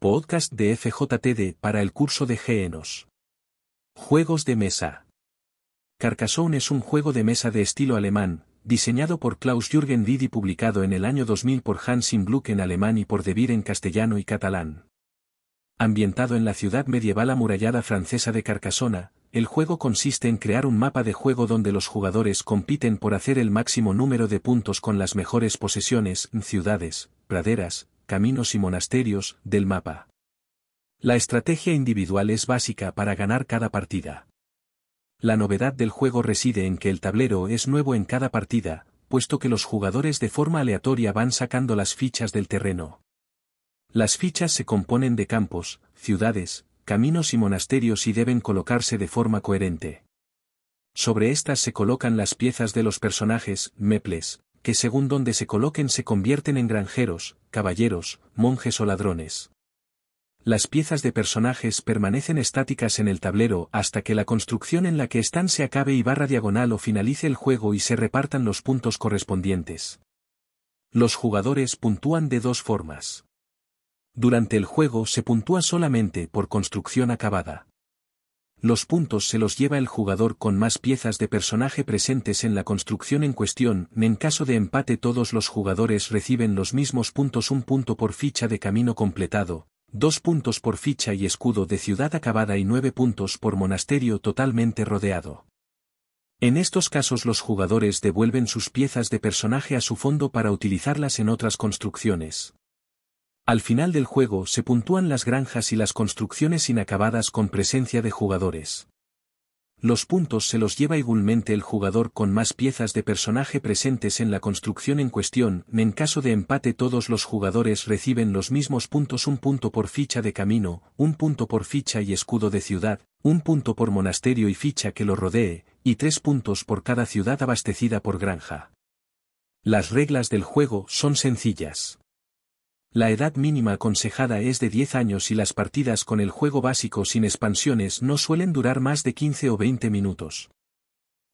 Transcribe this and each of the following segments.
Podcast de FJTD para el curso de GENOS. Juegos de mesa. Carcassonne es un juego de mesa de estilo alemán, diseñado por Klaus-Jürgen Lied y publicado en el año 2000 por Hans im en alemán y por De en castellano y catalán. Ambientado en la ciudad medieval amurallada francesa de Carcassona, el juego consiste en crear un mapa de juego donde los jugadores compiten por hacer el máximo número de puntos con las mejores posesiones, ciudades, praderas, caminos y monasterios, del mapa. La estrategia individual es básica para ganar cada partida. La novedad del juego reside en que el tablero es nuevo en cada partida, puesto que los jugadores de forma aleatoria van sacando las fichas del terreno. Las fichas se componen de campos, ciudades, caminos y monasterios y deben colocarse de forma coherente. Sobre estas se colocan las piezas de los personajes, meples, que según donde se coloquen se convierten en granjeros, caballeros, monjes o ladrones. Las piezas de personajes permanecen estáticas en el tablero hasta que la construcción en la que están se acabe y barra diagonal o finalice el juego y se repartan los puntos correspondientes. Los jugadores puntúan de dos formas. Durante el juego se puntúa solamente por construcción acabada. Los puntos se los lleva el jugador con más piezas de personaje presentes en la construcción en cuestión, en caso de empate todos los jugadores reciben los mismos puntos un punto por ficha de camino completado, dos puntos por ficha y escudo de ciudad acabada y nueve puntos por monasterio totalmente rodeado. En estos casos los jugadores devuelven sus piezas de personaje a su fondo para utilizarlas en otras construcciones. Al final del juego se puntúan las granjas y las construcciones inacabadas con presencia de jugadores. Los puntos se los lleva igualmente el jugador con más piezas de personaje presentes en la construcción en cuestión, en caso de empate todos los jugadores reciben los mismos puntos un punto por ficha de camino, un punto por ficha y escudo de ciudad, un punto por monasterio y ficha que lo rodee, y tres puntos por cada ciudad abastecida por granja. Las reglas del juego son sencillas. La edad mínima aconsejada es de 10 años y las partidas con el juego básico sin expansiones no suelen durar más de 15 o 20 minutos.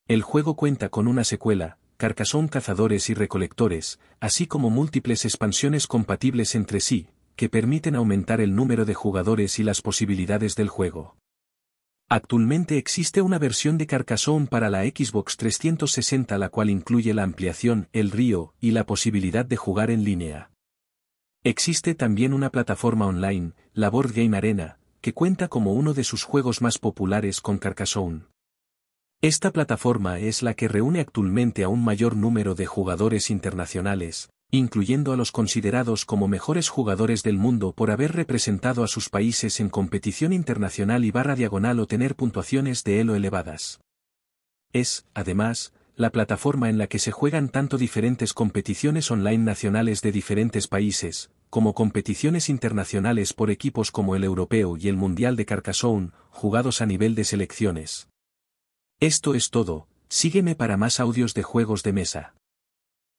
El juego cuenta con una secuela, Carcassonne Cazadores y Recolectores, así como múltiples expansiones compatibles entre sí, que permiten aumentar el número de jugadores y las posibilidades del juego. Actualmente existe una versión de Carcassonne para la Xbox 360 la cual incluye la ampliación El Río y la posibilidad de jugar en línea. Existe también una plataforma online, la Board Game Arena, que cuenta como uno de sus juegos más populares con Carcassonne. Esta plataforma es la que reúne actualmente a un mayor número de jugadores internacionales, incluyendo a los considerados como mejores jugadores del mundo por haber representado a sus países en competición internacional y barra diagonal o tener puntuaciones de elo elevadas. Es, además, la plataforma en la que se juegan tanto diferentes competiciones online nacionales de diferentes países, como competiciones internacionales por equipos como el Europeo y el Mundial de Carcassonne, jugados a nivel de selecciones. Esto es todo, sígueme para más audios de juegos de mesa.